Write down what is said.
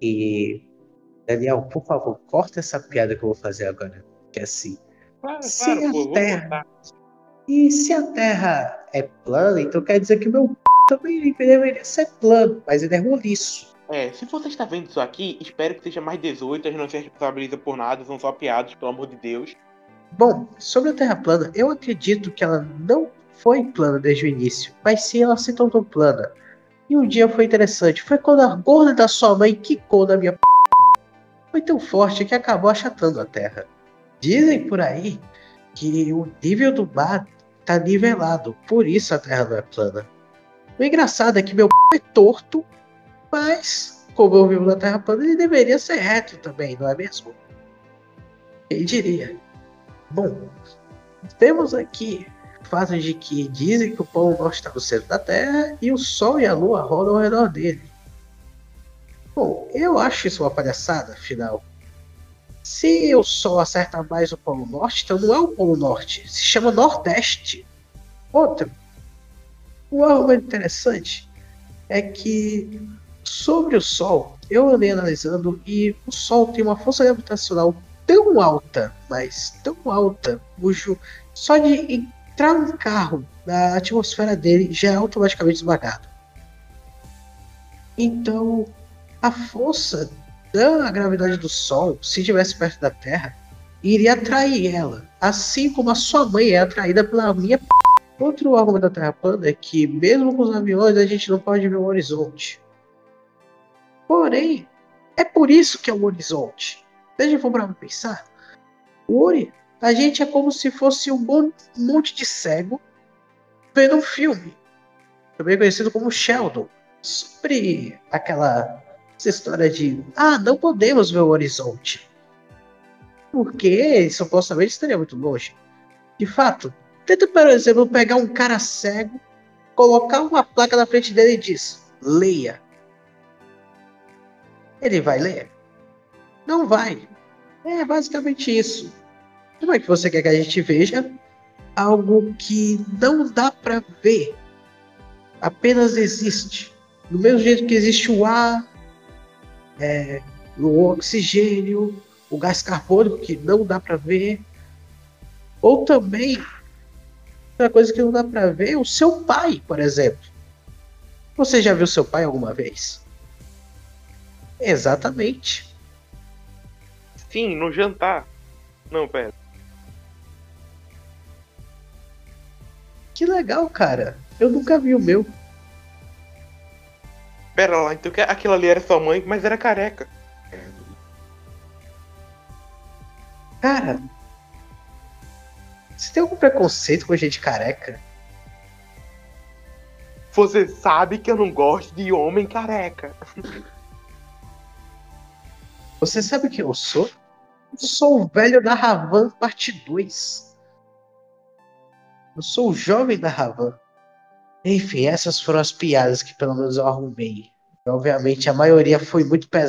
E. Daniel, por favor, corta essa piada que eu vou fazer agora. Que é assim. Claro, Se claro, a pô, Terra-. E se a Terra é plana, então quer dizer que o meu p também deveria ser plano, mas ele é roliço. É, se você está vendo isso aqui, espero que seja mais 18, a gente não se responsabiliza por nada, são só piadas, pelo amor de Deus. Bom, sobre a Terra plana, eu acredito que ela não foi plana desde o início, mas sim ela se tornou plana. E um dia foi interessante, foi quando a gorda da sua mãe quicou na minha p. Foi tão forte que acabou achatando a Terra. Dizem por aí que o nível do mar tá nivelado, por isso a Terra não é plana. O engraçado é que meu p é torto, mas como eu vivo na Terra plana, ele deveria ser reto também, não é mesmo? Quem diria? Bom, temos aqui fatos de que dizem que o Polo Norte está no centro da Terra e o Sol e a Lua rodam ao redor dele. Bom, eu acho isso uma palhaçada, afinal. Se o Sol acerta mais o Polo Norte, então não é o Polo Norte, se chama Nordeste. Outro, um argumento interessante é que sobre o Sol, eu andei analisando e o Sol tem uma força gravitacional tão alta, mas tão alta, cujo só de entrar um carro na atmosfera dele já é automaticamente esmagado. Então, a força da gravidade do Sol, se estivesse perto da Terra, iria atrair ela, assim como a sua mãe é atraída pela minha. p***. Outro argumento da Terra plana é que, mesmo com os aviões, a gente não pode ver o horizonte. Porém, é por isso que é o horizonte. Deixa eu para pensar. O Ori, a gente é como se fosse um mon- monte de cego vendo um filme. Também conhecido como Sheldon. Sobre aquela essa história de ah, não podemos ver o horizonte. Porque supostamente estaria muito longe. De fato, tenta, por exemplo, pegar um cara cego, colocar uma placa na frente dele e diz: leia. Ele vai ler? Não vai. É basicamente isso. Como é que você quer que a gente veja algo que não dá para ver? Apenas existe. Do mesmo jeito que existe o ar, é, o oxigênio, o gás carbônico que não dá para ver. Ou também, outra coisa que não dá para ver, é o seu pai, por exemplo. Você já viu seu pai alguma vez? Exatamente. Sim, no jantar. Não, pera. Que legal, cara. Eu nunca vi o meu. Pera lá, então aquilo ali era sua mãe, mas era careca. Cara, você tem algum preconceito com gente careca? Você sabe que eu não gosto de homem careca. Você sabe quem eu sou? Eu sou o velho da Ravan, parte 2. Eu sou o jovem da Ravan. Enfim, essas foram as piadas que pelo menos eu arrumei. Obviamente a maioria foi muito pesada.